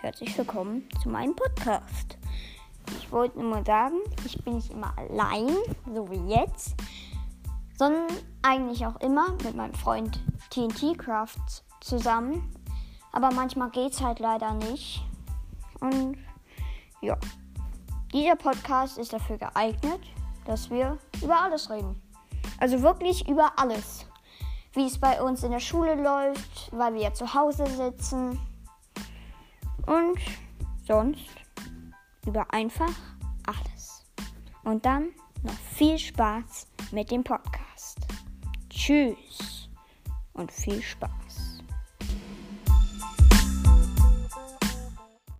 herzlich willkommen zu meinem Podcast. Ich wollte nur mal sagen, ich bin nicht immer allein, so wie jetzt, sondern eigentlich auch immer mit meinem Freund TNT Crafts zusammen. Aber manchmal geht es halt leider nicht. Und ja, dieser Podcast ist dafür geeignet, dass wir über alles reden. Also wirklich über alles. Wie es bei uns in der Schule läuft, weil wir ja zu Hause sitzen. Und sonst über einfach alles. Und dann noch viel Spaß mit dem Podcast. Tschüss und viel Spaß.